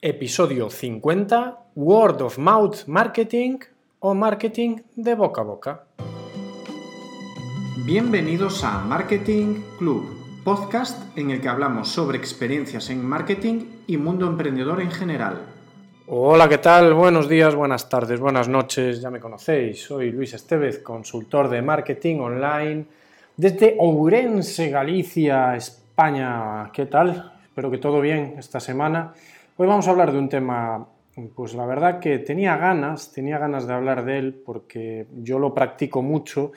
Episodio 50, Word of Mouth Marketing o Marketing de boca a boca. Bienvenidos a Marketing Club, podcast en el que hablamos sobre experiencias en marketing y mundo emprendedor en general. Hola, ¿qué tal? Buenos días, buenas tardes, buenas noches, ya me conocéis. Soy Luis Estevez, consultor de marketing online desde Ourense, Galicia, España. ¿Qué tal? Espero que todo bien esta semana. Hoy vamos a hablar de un tema, pues la verdad que tenía ganas, tenía ganas de hablar de él porque yo lo practico mucho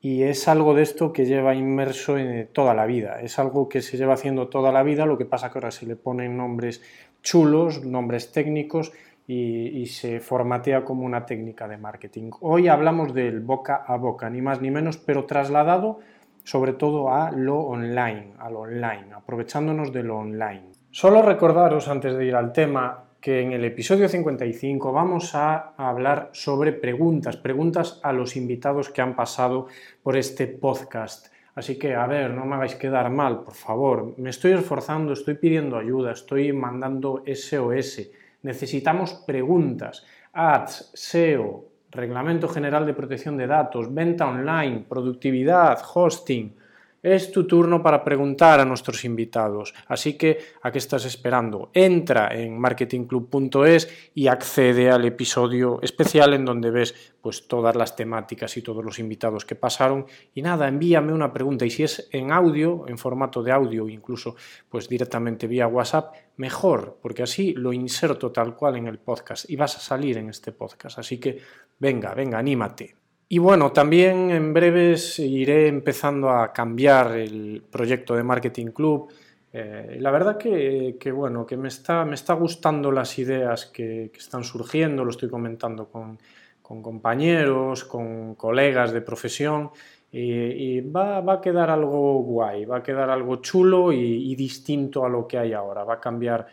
y es algo de esto que lleva inmerso en toda la vida, es algo que se lleva haciendo toda la vida, lo que pasa que ahora se le ponen nombres chulos, nombres técnicos y, se formatea como una técnica de marketing. Hoy hablamos del boca a boca, ni más ni menos, pero trasladado sobre todo a lo online, a lo online, aprovechándonos de lo online. Solo recordaros, antes de ir al tema, que en el episodio 55 vamos a hablar sobre preguntas, preguntas a los invitados que han pasado por este podcast. Así que, a ver, no me hagáis quedar mal, por favor. Me estoy esforzando, estoy pidiendo ayuda, estoy mandando SOS. Necesitamos preguntas. Ads, SEO, Reglamento General de Protección de Datos, venta online, productividad, hosting. Es tu turno para preguntar a nuestros invitados. Así que, ¿a qué estás esperando? Entra en marketingclub.es y accede al episodio especial en donde ves pues, todas las temáticas y todos los invitados que pasaron. Y nada, envíame una pregunta. Y si es en audio, en formato de audio, incluso pues directamente vía WhatsApp, mejor, porque así lo inserto tal cual en el podcast y vas a salir en este podcast. Así que venga, venga, anímate. Y bueno, también en breves iré empezando a cambiar el proyecto de Marketing Club. Eh, la verdad que, bueno, que me está, me está gustando las ideas que, están surgiendo, lo estoy comentando con, compañeros, con colegas de profesión y, va, a quedar algo guay, va a quedar algo chulo y distinto a lo que hay ahora, va a cambiar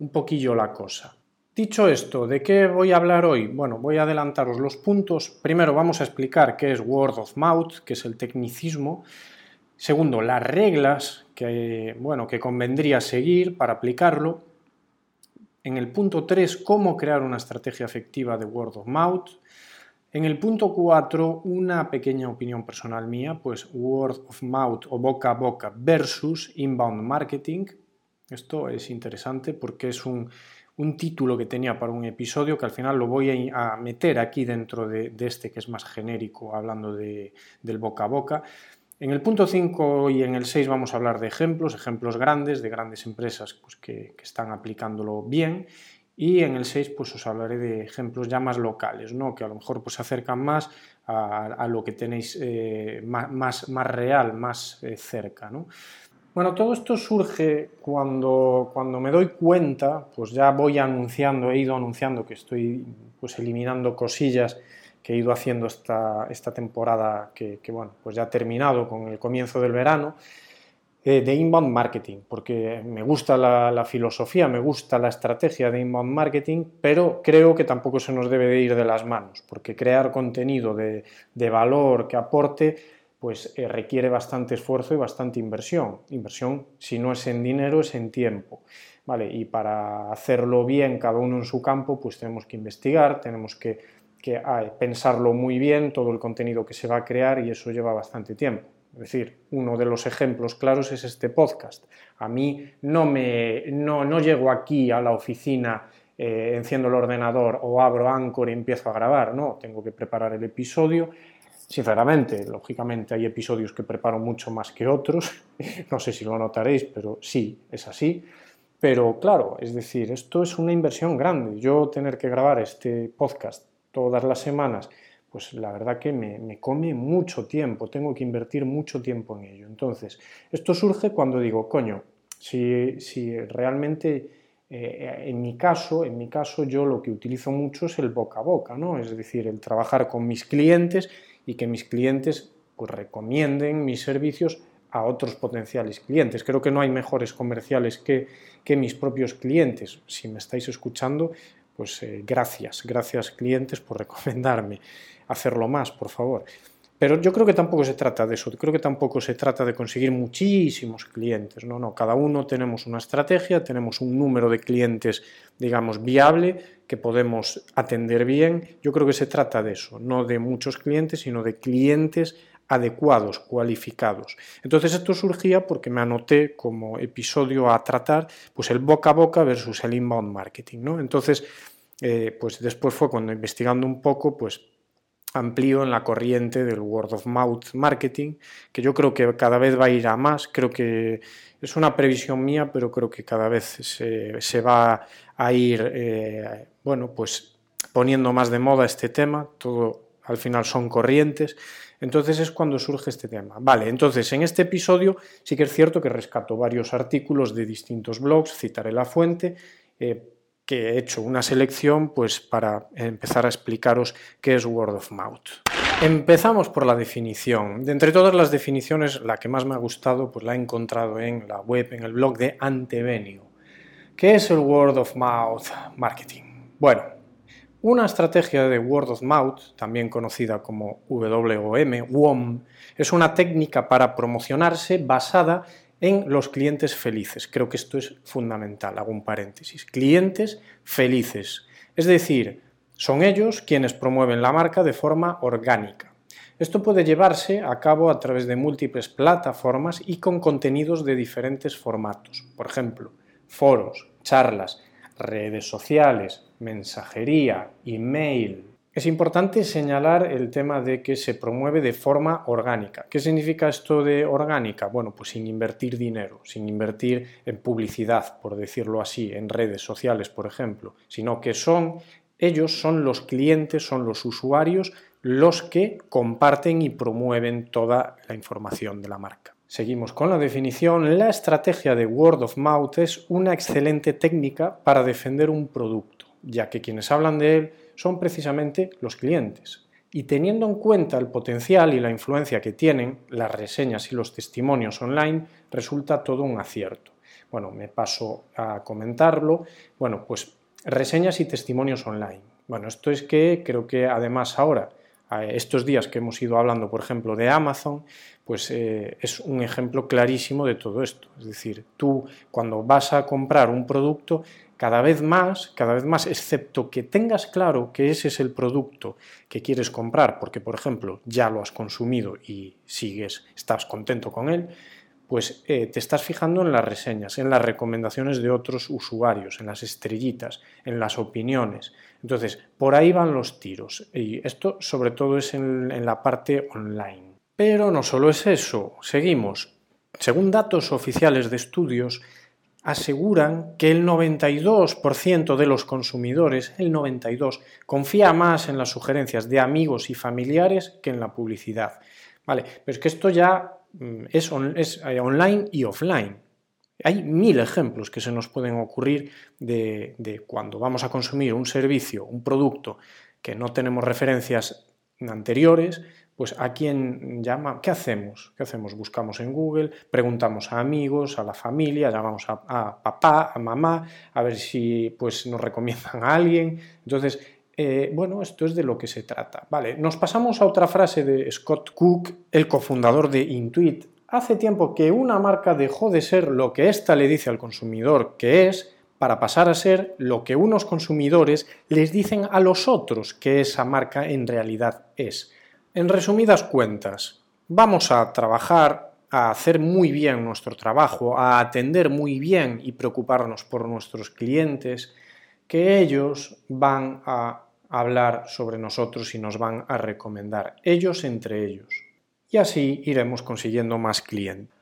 un poquillo la cosa. Dicho esto, ¿de qué voy a hablar hoy? Bueno, voy a adelantaros los puntos. Primero vamos a explicar qué es word of mouth, que es el tecnicismo. Segundo, las reglas que, bueno, que convendría seguir para aplicarlo. En el punto 3, cómo crear una estrategia efectiva de word of mouth. En el punto 4, una pequeña opinión personal mía, pues word of mouth o boca a boca versus inbound marketing. Esto es interesante porque es un un título que tenía para un episodio que al final lo voy a, meter aquí dentro de, este que es más genérico, hablando de, del boca a boca. En el punto 5 y en el 6 vamos a hablar de ejemplos, ejemplos grandes, de grandes empresas pues, que, están aplicándolo bien. Y en el 6 pues, os hablaré de ejemplos ya más locales, ¿no? que a lo mejor pues, se acercan más a, lo que tenéis eh, más, más, real, más eh, cerca. ¿no? Bueno, todo esto surge cuando, cuando me doy cuenta, pues ya voy anunciando, he ido anunciando que estoy pues eliminando cosillas que he ido haciendo esta, esta temporada que, bueno, pues ya ha terminado con el comienzo del verano, eh, de inbound marketing, porque me gusta la, filosofía, me gusta la estrategia de inbound marketing, pero creo que tampoco se nos debe de ir de las manos, porque crear contenido de, de valor que aporte pues eh, requiere bastante esfuerzo y bastante inversión. Inversión, si no es en dinero, es en tiempo. ¿vale? Y para hacerlo bien cada uno en su campo, pues tenemos que investigar, tenemos que, pensarlo muy bien, todo el contenido que se va a crear y eso lleva bastante tiempo. Es decir, uno de los ejemplos claros es este podcast. A mí no, me, no, no llego aquí a la oficina, eh, enciendo el ordenador o abro Anchor y empiezo a grabar, no, tengo que preparar el episodio, Sinceramente, lógicamente hay episodios que preparo mucho más que otros, no sé si lo notaréis, pero sí, es así. Pero claro, es decir, esto es una inversión grande. Yo tener que grabar este podcast todas las semanas, pues la verdad que me, come mucho tiempo, tengo que invertir mucho tiempo en ello. Entonces, esto surge cuando digo, coño, si, si realmente eh, en mi caso, en mi caso, yo lo que utilizo mucho es el boca a boca, ¿no? Es decir, el trabajar con mis clientes y que mis clientes recomienden mis servicios a otros potenciales clientes. Creo que no hay mejores comerciales que, que mis propios clientes. Si me estáis escuchando, pues eh, gracias, gracias clientes por recomendarme. Hacerlo más, por favor. Pero yo creo que tampoco se trata de eso, creo que tampoco se trata de conseguir muchísimos clientes, no, no, cada uno tenemos una estrategia, tenemos un número de clientes, digamos, viable, que podemos atender bien. Yo creo que se trata de eso, no de muchos clientes, sino de clientes adecuados, cualificados. Entonces esto surgía porque me anoté como episodio a tratar pues el boca a boca versus el inbound marketing, ¿no? Entonces, eh, pues después fue cuando investigando un poco, pues amplío en la corriente del word of mouth marketing, que yo creo que cada vez va a ir a más, creo que es una previsión mía, pero creo que cada vez se, va a ir, eh, bueno, pues poniendo más de moda este tema, todo al final son corrientes, entonces es cuando surge este tema. Vale, entonces en este episodio sí que es cierto que rescato varios artículos de distintos blogs, citaré la fuente, eh, que he hecho una selección pues para empezar a explicaros qué es word of mouth. Empezamos por la definición. De entre todas las definiciones, la que más me ha gustado pues la he encontrado en la web, en el blog de Antevenio. ¿Qué es el word of mouth marketing? Bueno, una estrategia de word of mouth, también conocida como WOM, WOM, es una técnica para promocionarse basada los clientes felices. Creo que esto es fundamental, hago un paréntesis. Clientes felices. Es decir, son ellos quienes promueven la marca de forma orgánica. Esto puede llevarse a cabo a través de múltiples plataformas y con contenidos de diferentes formatos. Por ejemplo, foros, charlas, redes sociales, mensajería, email, es importante señalar el tema de que se promueve de forma orgánica. ¿Qué significa esto de orgánica? Bueno, pues sin invertir dinero, sin invertir en publicidad, por decirlo así, en redes sociales, por ejemplo, sino que son ellos, son los clientes, son los usuarios los que comparten y promueven toda la información de la marca. Seguimos con la definición. La estrategia de word of mouth es una excelente técnica para defender un producto, ya que quienes hablan de él son precisamente los clientes. Y teniendo en cuenta el potencial y la influencia que tienen las reseñas y los testimonios online, resulta todo un acierto. Bueno, me paso a comentarlo. Bueno, pues reseñas y testimonios online. Bueno, esto es que creo que además ahora, estos días que hemos ido hablando, por ejemplo, de Amazon, pues eh, es un ejemplo clarísimo de todo esto. Es decir, tú cuando vas a comprar un producto, cada vez más, cada vez más, excepto que tengas claro que ese es el producto que quieres comprar, porque por ejemplo ya lo has consumido y sigues, estás contento con él, pues eh, te estás fijando en las reseñas, en las recomendaciones de otros usuarios, en las estrellitas, en las opiniones. Entonces, por ahí van los tiros. Y esto sobre todo es en la parte online. Pero no solo es eso, seguimos. Según datos oficiales de estudios, aseguran que el 92% de los consumidores, el 92, confía más en las sugerencias de amigos y familiares que en la publicidad. Vale, pero es que esto ya mm, es, eh, online y offline. Hay mil ejemplos que se nos pueden ocurrir de, de cuando vamos a consumir un servicio, un producto que no tenemos referencias anteriores, pues a quién llama, ¿qué hacemos? ¿Qué hacemos? Buscamos en Google, preguntamos a amigos, a la familia, llamamos a, papá, a mamá, a ver si pues nos recomiendan a alguien. Entonces, eh, bueno, esto es de lo que se trata. Vale, nos pasamos a otra frase de Scott Cook, el cofundador de Intuit. Hace tiempo que una marca dejó de ser lo que ésta le dice al consumidor que es para pasar a ser lo que unos consumidores les dicen a los otros que esa marca en realidad es. En resumidas cuentas, vamos a trabajar, a hacer muy bien nuestro trabajo, a atender muy bien y preocuparnos por nuestros clientes, que ellos van a hablar sobre nosotros y nos van a recomendar, ellos entre ellos. Y así iremos consiguiendo más clientes.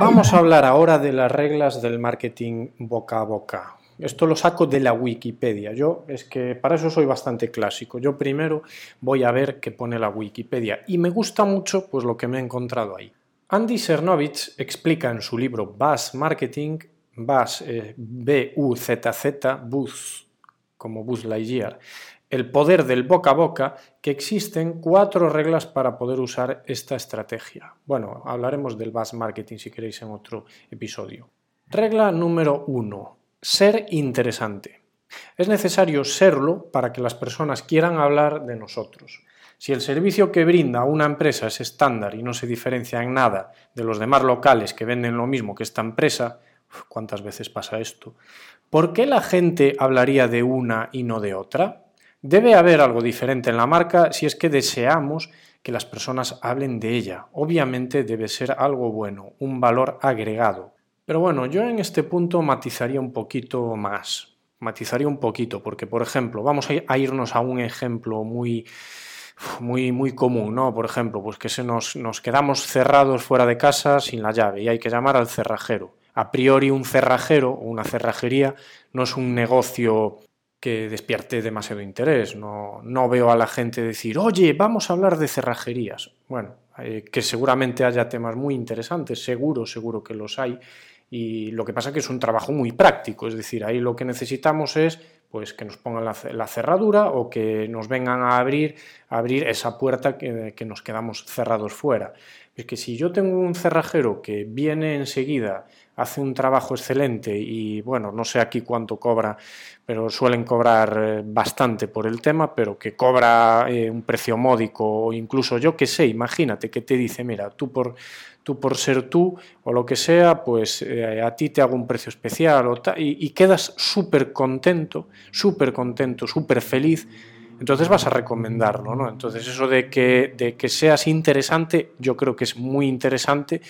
Vamos a hablar ahora de las reglas del marketing boca a boca. Esto lo saco de la Wikipedia. Yo es que para eso soy bastante clásico. Yo primero voy a ver qué pone la Wikipedia y me gusta mucho pues lo que me he encontrado ahí. Andy Cernovich explica en su libro Buzz Marketing, Buzz, eh, B-U-Z-Z, Buzz, como Buzz Lightyear, el poder del boca a boca, que existen cuatro reglas para poder usar esta estrategia. Bueno, hablaremos del Buzz Marketing si queréis en otro episodio. Regla número uno ser interesante. Es necesario serlo para que las personas quieran hablar de nosotros. Si el servicio que brinda una empresa es estándar y no se diferencia en nada de los demás locales que venden lo mismo que esta empresa, ¿cuántas veces pasa esto? ¿Por qué la gente hablaría de una y no de otra? Debe haber algo diferente en la marca si es que deseamos que las personas hablen de ella. Obviamente debe ser algo bueno, un valor agregado. Pero bueno, yo en este punto matizaría un poquito más. Matizaría un poquito, porque por ejemplo, vamos a irnos a un ejemplo muy muy, muy común, ¿no? Por ejemplo, pues que se nos, nos quedamos cerrados fuera de casa sin la llave y hay que llamar al cerrajero. A priori un cerrajero o una cerrajería no es un negocio que despierte demasiado interés. No, no, veo a la gente decir, oye, vamos a hablar de cerrajerías. Bueno, eh, que seguramente haya temas muy interesantes, seguro, seguro que los hay. Y lo que pasa es que es un trabajo muy práctico, es decir, ahí lo que necesitamos es pues que nos pongan la, cerradura o que nos vengan a abrir, abrir esa puerta que, que, nos quedamos cerrados fuera. Es que si yo tengo un cerrajero que viene enseguida, hace un trabajo excelente y bueno, no sé aquí cuánto cobra, pero suelen cobrar eh, bastante por el tema, pero que cobra eh, un precio módico o incluso yo que sé, imagínate que te dice, mira, tú por tú por ser tú o lo que sea, pues eh, a ti te hago un precio especial y, y, quedas súper contento, súper contento, súper feliz, entonces vas a recomendarlo, ¿no? Entonces eso de que, de que seas interesante, yo creo que es muy interesante,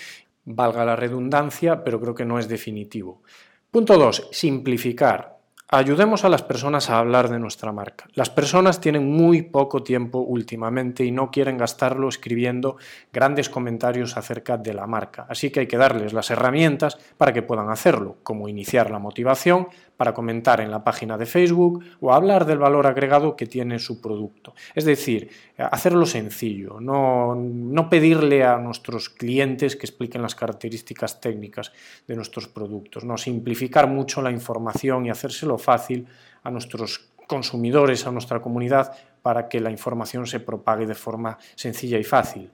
valga la redundancia, pero creo que no es definitivo. Punto 2. Simplificar. Ayudemos a las personas a hablar de nuestra marca. Las personas tienen muy poco tiempo últimamente y no quieren gastarlo escribiendo grandes comentarios acerca de la marca. Así que hay que darles las herramientas para que puedan hacerlo, como iniciar la motivación, para comentar en la página de Facebook o hablar del valor agregado que tiene su producto. Es decir, hacerlo sencillo, no, no pedirle a nuestros clientes que expliquen las características técnicas de nuestros productos, no simplificar mucho la información y hacérselo fácil a nuestros consumidores, a nuestra comunidad, para que la información se propague de forma sencilla y fácil.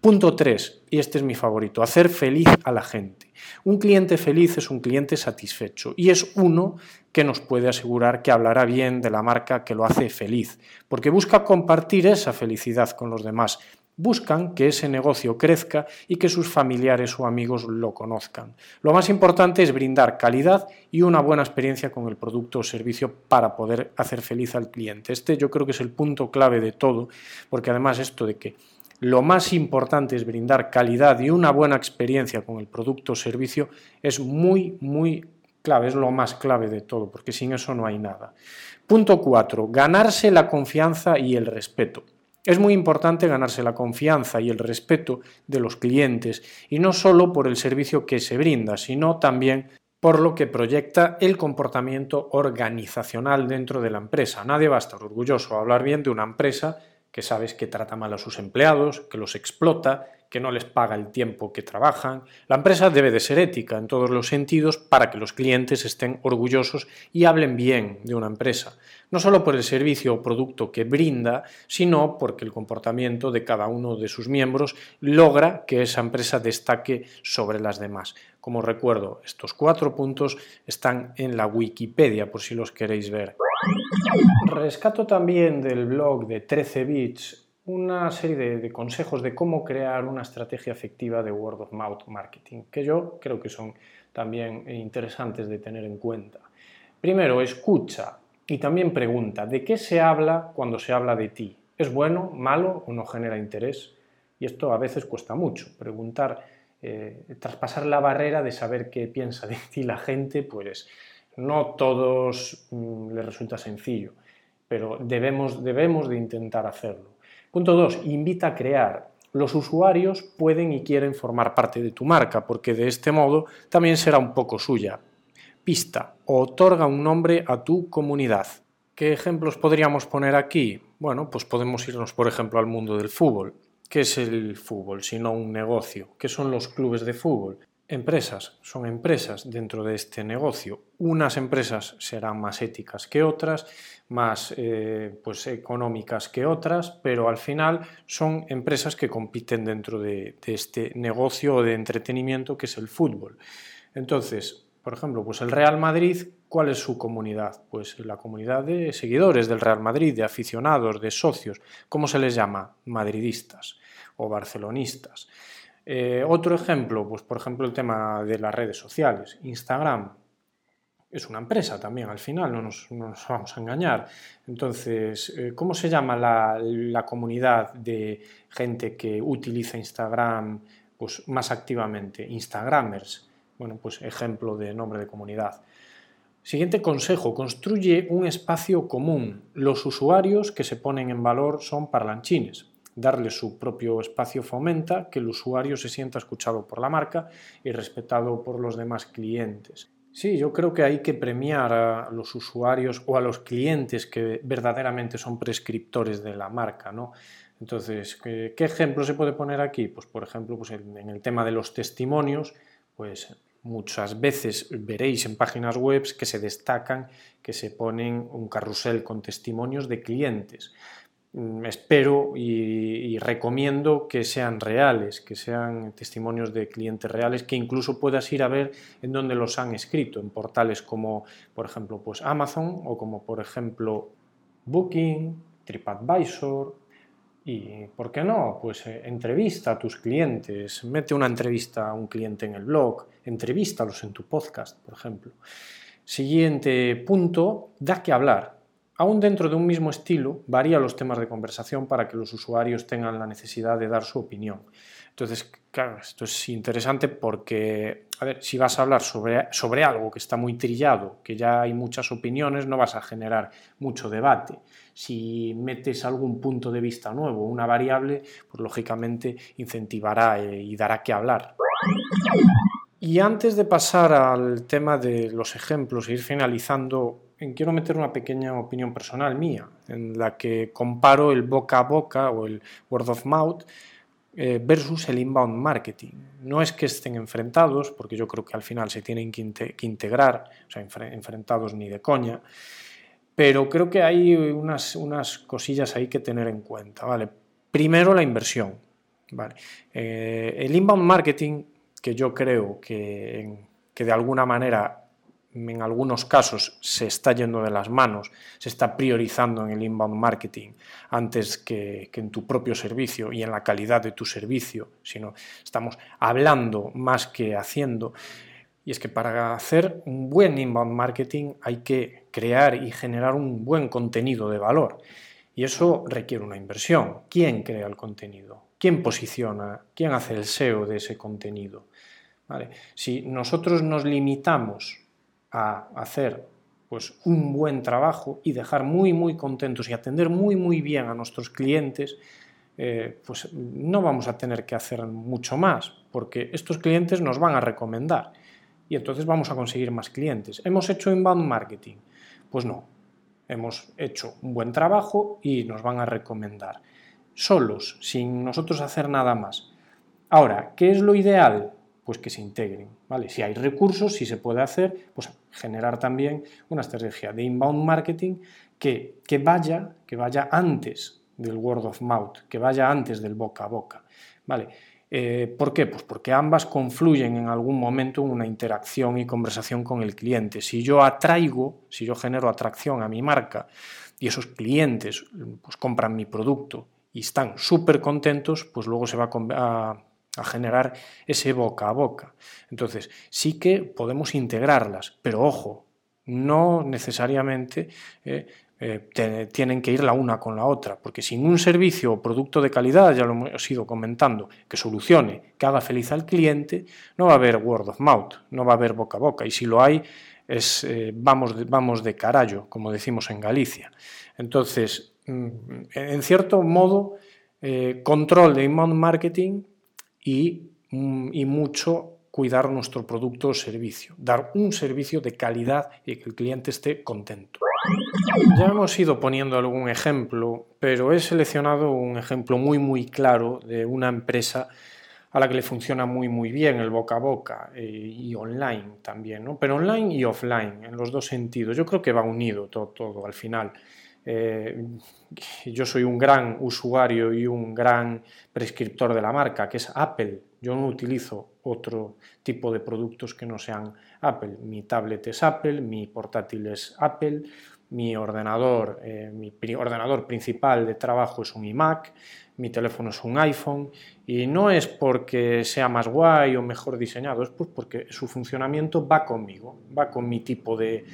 Punto 3, y este es mi favorito, hacer feliz a la gente. Un cliente feliz es un cliente satisfecho y es uno que nos puede asegurar que hablará bien de la marca que lo hace feliz, porque busca compartir esa felicidad con los demás. Buscan que ese negocio crezca y que sus familiares o amigos lo conozcan. Lo más importante es brindar calidad y una buena experiencia con el producto o servicio para poder hacer feliz al cliente. Este yo creo que es el punto clave de todo, porque además esto de que lo más importante es brindar calidad y una buena experiencia con el producto o servicio, es muy, muy clave, es lo más clave de todo, porque sin eso no hay nada. Punto 4. Ganarse la confianza y el respeto. Es muy importante ganarse la confianza y el respeto de los clientes, y no solo por el servicio que se brinda, sino también por lo que proyecta el comportamiento organizacional dentro de la empresa. Nadie va a estar orgulloso a hablar bien de una empresa que sabes que trata mal a sus empleados, que los explota, que no les paga el tiempo que trabajan. La empresa debe de ser ética en todos los sentidos para que los clientes estén orgullosos y hablen bien de una empresa, no solo por el servicio o producto que brinda, sino porque el comportamiento de cada uno de sus miembros logra que esa empresa destaque sobre las demás. Como recuerdo, estos cuatro puntos están en la Wikipedia por si los queréis ver. Rescato también del blog de 13 bits una serie de, consejos de cómo crear una estrategia efectiva de word of mouth marketing, que yo creo que son también interesantes de tener en cuenta. Primero, escucha y también pregunta, ¿de qué se habla cuando se habla de ti? ¿Es bueno, malo o no genera interés? Y esto a veces cuesta mucho. Preguntar, eh, traspasar la barrera de saber qué piensa de ti la gente, pues no todos mm, les resulta sencillo, pero debemos, debemos de intentar hacerlo. Punto 2. Invita a crear. Los usuarios pueden y quieren formar parte de tu marca, porque de este modo también será un poco suya. Pista. Otorga un nombre a tu comunidad. ¿Qué ejemplos podríamos poner aquí? Bueno, pues podemos irnos, por ejemplo, al mundo del fútbol. ¿Qué es el fútbol? Sino un negocio. ¿Qué son los clubes de fútbol? empresas son empresas dentro de este negocio. Unas empresas serán más éticas que otras, más eh, pues, económicas que otras, pero al final son empresas que compiten dentro de, este negocio de entretenimiento que es el fútbol. Entonces, por ejemplo, pues el Real Madrid ¿Cuál es su comunidad? Pues la comunidad de seguidores del Real Madrid, de aficionados, de socios. ¿Cómo se les llama? Madridistas o barcelonistas. Eh, otro ejemplo, pues por ejemplo el tema de las redes sociales. Instagram es una empresa también, al final, no nos, vamos a engañar. Entonces, eh, ¿cómo se llama la, comunidad de gente que utiliza Instagram pues, más activamente? Instagramers. Bueno, pues ejemplo de nombre de comunidad. Siguiente consejo, construye un espacio común. Los usuarios que se ponen en valor son parlanchines. Darle su propio espacio fomenta que el usuario se sienta escuchado por la marca y respetado por los demás clientes. Sí, yo creo que hay que premiar a los usuarios o a los clientes que verdaderamente son prescriptores de la marca, ¿no? Entonces, ¿qué, ejemplo se puede poner aquí? Pues, por ejemplo, pues en el tema de los testimonios, pues muchas veces veréis en páginas web que se destacan, que se ponen un carrusel con testimonios de clientes. Mm, espero y, recomiendo que sean reales, que sean testimonios de clientes reales, que incluso puedas ir a ver en dónde los han escrito, en portales como, por ejemplo, pues Amazon o como, por ejemplo, Booking, TripAdvisor, y, ¿por qué no? Pues eh, entrevista a tus clientes, mete una entrevista a un cliente en el blog, entrevístalos en tu podcast, por ejemplo. Siguiente punto, da que hablar. Aún dentro de un mismo estilo, varía los temas de conversación para que los usuarios tengan la necesidad de dar su opinión. Entonces, claro, esto es interesante porque, a ver, si vas a hablar sobre, sobre algo que está muy trillado, que ya hay muchas opiniones, no vas a generar mucho debate. Si metes algún punto de vista nuevo, una variable, pues lógicamente incentivará eh, y dará que hablar. Y antes de pasar al tema de los ejemplos e ir finalizando, quiero meter una pequeña opinión personal mía, en la que comparo el boca a boca o el word of mouth eh, versus el inbound marketing. No es que estén enfrentados, porque yo creo que al final se tienen que, integrar, o sea, enfrentados ni de coña, pero creo que hay unas, unas cosillas ahí que tener en cuenta. ¿vale? Primero la inversión. ¿vale? Eh, el inbound marketing, que yo creo que, que de alguna manera en algunos casos se está yendo de las manos, se está priorizando en el inbound marketing antes que, en tu propio servicio y en la calidad de tu servicio, sino estamos hablando más que haciendo. Y es que para hacer un buen inbound marketing hay que crear y generar un buen contenido de valor. Y eso requiere una inversión. ¿Quién crea el contenido? ¿Quién posiciona? ¿Quién hace el SEO de ese contenido? Si nosotros nos limitamos a hacer pues un buen trabajo y dejar muy muy contentos y atender muy muy bien a nuestros clientes, eh, pues no vamos a tener que hacer mucho más, porque estos clientes nos van a recomendar y entonces vamos a conseguir más clientes. ¿Hemos hecho inbound marketing? Pues no, hemos hecho un buen trabajo y nos van a recomendar. Solos, sin nosotros hacer nada más. Ahora, ¿qué es lo ideal? pues que se integren. ¿vale? Si hay recursos, si se puede hacer, pues generar también una estrategia de inbound marketing que, que, vaya, que vaya antes del word of mouth, que vaya antes del boca a boca. ¿vale? Eh, ¿Por qué? Pues porque ambas confluyen en algún momento en una interacción y conversación con el cliente. Si yo atraigo, si yo genero atracción a mi marca y esos clientes pues, compran mi producto y están súper contentos, pues luego se va a generar ese boca a boca. Entonces, sí que podemos integrarlas, pero ojo, no necesariamente eh, eh, tienen que ir la una con la otra, porque sin un servicio o producto de calidad, ya lo hemos ido comentando, que solucione, que haga feliz al cliente, no va a haber word of mouth, no va a haber boca a boca, y si lo hay, eh, vamos, de, vamos de carallo, como decimos en Galicia. Entonces, mm, en cierto modo, control de inbound marketing Mm, y, mucho cuidar nuestro producto o servicio, dar un servicio de calidad y que el cliente esté contento. Ya hemos ido poniendo algún ejemplo, pero he seleccionado un ejemplo muy muy claro de una empresa a la que le funciona muy muy bien el boca a boca eh, y online también, ¿no? pero online y offline, en los dos sentidos. Yo creo que va unido todo, todo al final. Eh, yo soy un gran usuario y un gran prescriptor de la marca, que es Apple. Yo no utilizo otro tipo de productos que no sean Apple. Mi tablet es Apple, mi portátil es Apple, mi ordenador, eh, mi ordenador principal de trabajo es un iMac, mi teléfono es un iPhone y no es porque sea más guay o mejor diseñado, es pues porque su funcionamiento va conmigo, va con mi tipo de,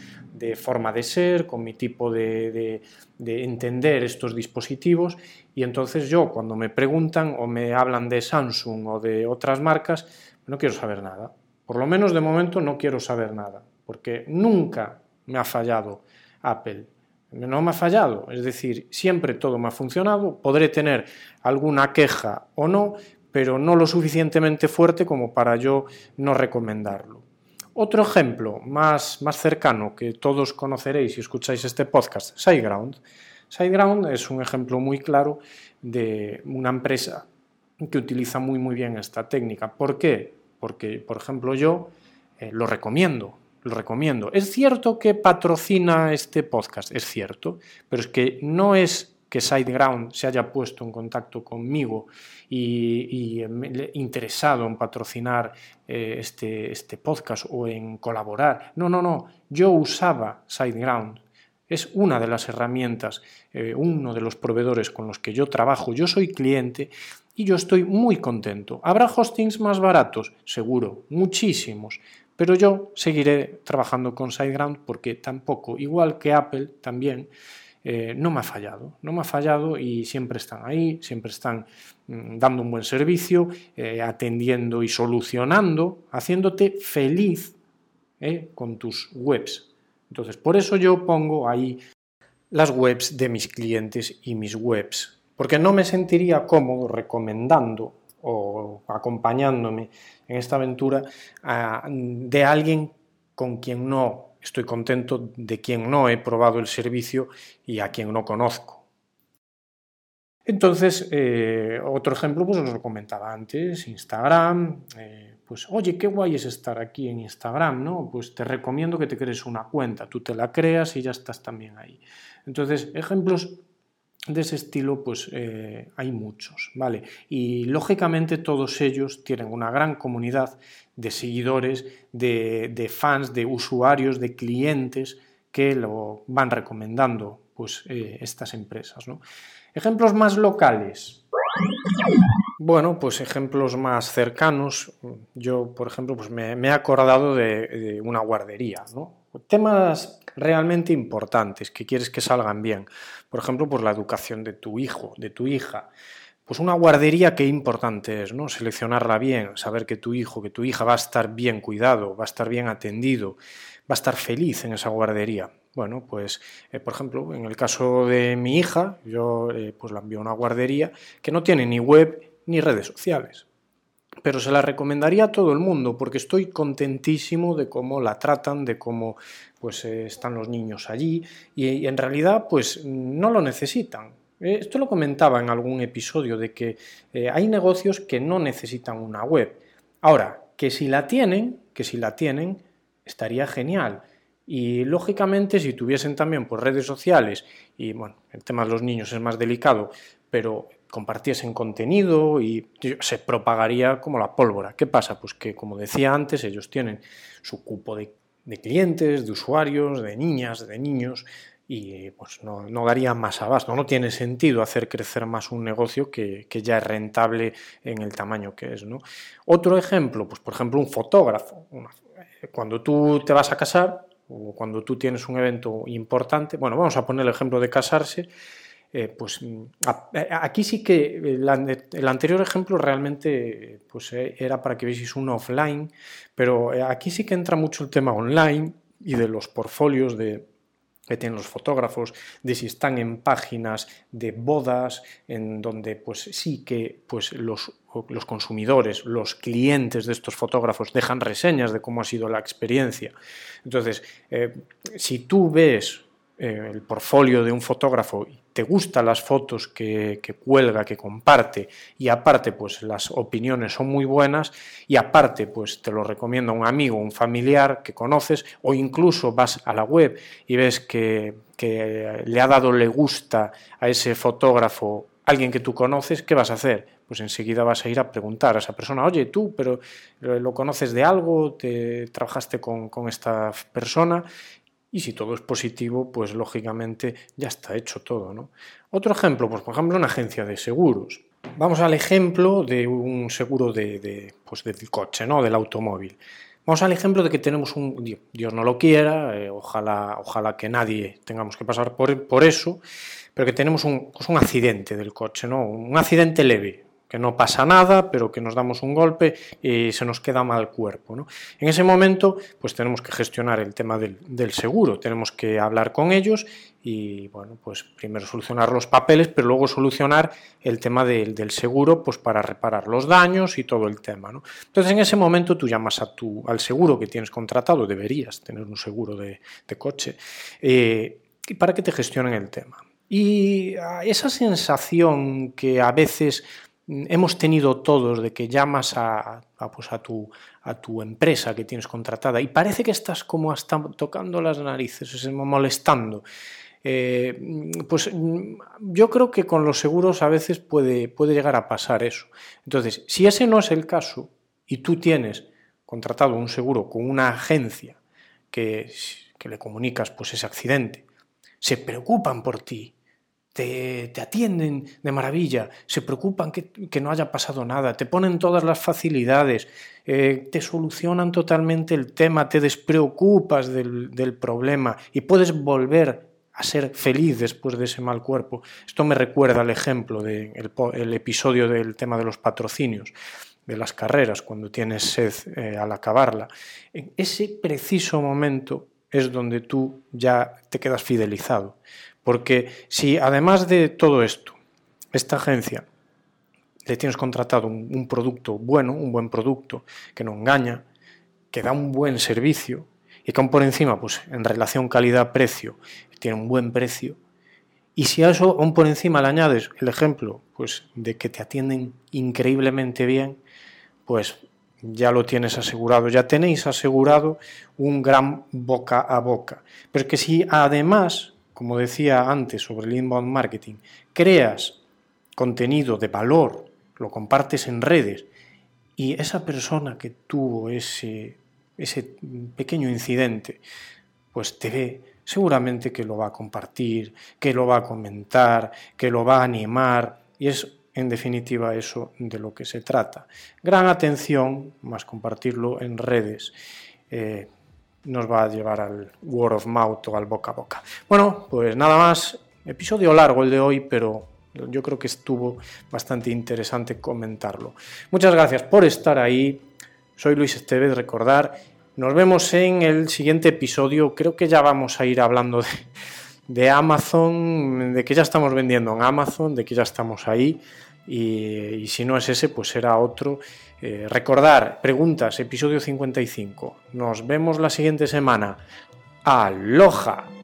forma de ser, con mi tipo de, de, entender estos dispositivos y entonces yo cuando me preguntan o me hablan de Samsung o de otras marcas, no quiero saber nada. Por lo menos de momento no quiero saber nada, porque nunca me ha fallado Apple. No me ha fallado, es decir, siempre todo me ha funcionado, podré tener alguna queja o no, pero no lo suficientemente fuerte como para yo no recomendarlo. Otro ejemplo más, más cercano que todos conoceréis si escucháis este podcast, SiteGround. SiteGround es un ejemplo muy claro de una empresa que utiliza muy muy bien esta técnica. ¿Por qué? Porque, por ejemplo, yo eh, lo recomiendo lo recomiendo. Es cierto que patrocina este podcast, es cierto, pero es que no es que SiteGround se haya puesto en contacto conmigo y, interesado en patrocinar eh, este, este podcast o en colaborar. No, no, no. Yo usaba SiteGround. Es una de las herramientas, eh, uno de los proveedores con los que yo trabajo. Yo soy cliente y yo estoy muy contento. ¿Habrá hostings más baratos? Seguro, muchísimos. Pero yo seguiré trabajando con SiteGround porque tampoco, igual que Apple también, eh, no me ha fallado. No me ha fallado y siempre están ahí, siempre están mm, dando un buen servicio, eh, atendiendo y solucionando, haciéndote feliz eh, con tus webs. Entonces, por eso yo pongo ahí las webs de mis clientes y mis webs, porque no me sentiría cómodo recomendando o acompañándome en esta aventura de alguien con quien no estoy contento, de quien no he probado el servicio y a quien no conozco. Entonces, eh, otro ejemplo, pues os lo comentaba antes, Instagram, eh, pues oye, qué guay es estar aquí en Instagram, ¿no? Pues te recomiendo que te crees una cuenta, tú te la creas y ya estás también ahí. Entonces, ejemplos de ese estilo, pues eh, hay muchos, ¿vale? Y lógicamente todos ellos tienen una gran comunidad de seguidores, de, fans, de usuarios, de clientes que lo van recomendando, pues eh, estas empresas, ¿no? Ejemplos más locales. Bueno, pues ejemplos más cercanos. Yo, por ejemplo, pues me, he acordado de, de una guardería, ¿no? Temas realmente importantes que quieres que salgan bien. Por ejemplo, pues la educación de tu hijo, de tu hija. Pues una guardería qué importante es, ¿no? Seleccionarla bien, saber que tu hijo, que tu hija va a estar bien cuidado, va a estar bien atendido, va a estar feliz en esa guardería. Bueno, pues eh, por ejemplo, en el caso de mi hija, yo eh, pues la envío a una guardería que no tiene ni web ni redes sociales pero se la recomendaría a todo el mundo porque estoy contentísimo de cómo la tratan, de cómo pues eh, están los niños allí y, en realidad pues no lo necesitan. Eh, esto lo comentaba en algún episodio de que eh, hay negocios que no necesitan una web. Ahora, que si la tienen, que si la tienen, estaría genial. Y lógicamente, si tuviesen también por pues, redes sociales, y bueno, el tema de los niños es más delicado, pero compartiesen contenido y se propagaría como la pólvora. ¿Qué pasa? Pues que, como decía antes, ellos tienen su cupo de, clientes, de usuarios, de niñas, de niños, y pues no, daría más abasto. No tiene sentido hacer crecer más un negocio que, ya es rentable en el tamaño que es. ¿no? Otro ejemplo, pues por ejemplo un fotógrafo. Cuando tú te vas a casar o cuando tú tienes un evento importante, bueno, vamos a poner el ejemplo de casarse, eh, pues mm, aquí sí que el, anterior ejemplo realmente pues, eh, era para que veáis un offline, pero eh, aquí sí que entra mucho el tema online y de los portfolios de, que tienen los fotógrafos, de si están en páginas de bodas, en donde pues sí que pues, los, los consumidores, los clientes de estos fotógrafos dejan reseñas de cómo ha sido la experiencia. Entonces, si tú ves el portfolio de un fotógrafo te gustan las fotos que, cuelga, que comparte y aparte pues las opiniones son muy buenas y aparte pues te lo recomiendo a un amigo, un familiar que conoces o incluso vas a la web y ves que, le ha dado le gusta a ese fotógrafo alguien que tú conoces, ¿qué vas a hacer? Pues enseguida vas a ir a preguntar a esa persona, oye, tú, pero lo conoces de algo, te trabajaste con, con esta persona y si todo es positivo, pues lógicamente ya está hecho todo. ¿no? Otro ejemplo, pues por ejemplo, una agencia de seguros. Vamos al ejemplo de un seguro de, pues del coche, ¿no? del automóvil. Vamos al ejemplo de que tenemos un, Dios no lo quiera, eh, ojalá, ojalá que nadie tengamos que pasar por, por eso, pero que tenemos un, pues un accidente del coche, ¿no? un accidente leve, que no pasa nada, pero que nos damos un golpe y se nos queda mal cuerpo. ¿no? En ese momento, pues tenemos que gestionar el tema del, seguro, tenemos que hablar con ellos y, bueno, pues primero solucionar los papeles, pero luego solucionar el tema del, seguro, pues para reparar los daños y todo el tema. ¿no? Entonces, en ese momento tú llamas a tu, al seguro que tienes contratado, deberías tener un seguro de, coche, eh, para que te gestionen el tema. Y esa sensación que a veces hemos tenido todos de que llamas a, pues a, tu, a tu empresa que tienes contratada y parece que estás como hasta tocando las narices, molestando. Eh, pues yo creo que con los seguros a veces puede, puede llegar a pasar eso. Entonces, si ese no es el caso y tú tienes contratado un seguro con una agencia que, que le comunicas pues ese accidente, se preocupan por ti, te, atienden de maravilla, se preocupan que, no haya pasado nada, te ponen todas las facilidades, eh, te solucionan totalmente el tema, te despreocupas del, problema y puedes volver a ser feliz después de ese mal cuerpo. Esto me recuerda al ejemplo del el episodio del tema de los patrocinios de las carreras, cuando tienes sed eh, al acabarla. En ese preciso momento es donde tú ya te quedas fidelizado. Porque si además de todo esto, esta agencia le tienes contratado un, producto bueno, un buen producto, que no engaña, que da un buen servicio y que aún por encima, pues en relación calidad-precio, tiene un buen precio, y si a eso aún por encima le añades el ejemplo pues, de que te atienden increíblemente bien, pues ya lo tienes asegurado, ya tenéis asegurado un gran boca a boca. Pero es que si además como decía antes sobre el inbound marketing, creas contenido de valor, lo compartes en redes y esa persona que tuvo ese, ese pequeño incidente, pues te ve, seguramente que lo va a compartir, que lo va a comentar, que lo va a animar y es en definitiva eso de lo que se trata. Gran atención, más compartirlo en redes. Eh, nos va a llevar al word of mouth o al boca a boca. Bueno, pues nada más, episodio largo el de hoy, pero yo creo que estuvo bastante interesante comentarlo. Muchas gracias por estar ahí. Soy Luis Estevez, recordar. Nos vemos en el siguiente episodio. Creo que ya vamos a ir hablando de, Amazon, de que ya estamos vendiendo en Amazon, de que ya estamos ahí. y si no es ese, pues será otro. Eh, recordar, preguntas, episodio 55. Nos vemos la siguiente semana. Aloha.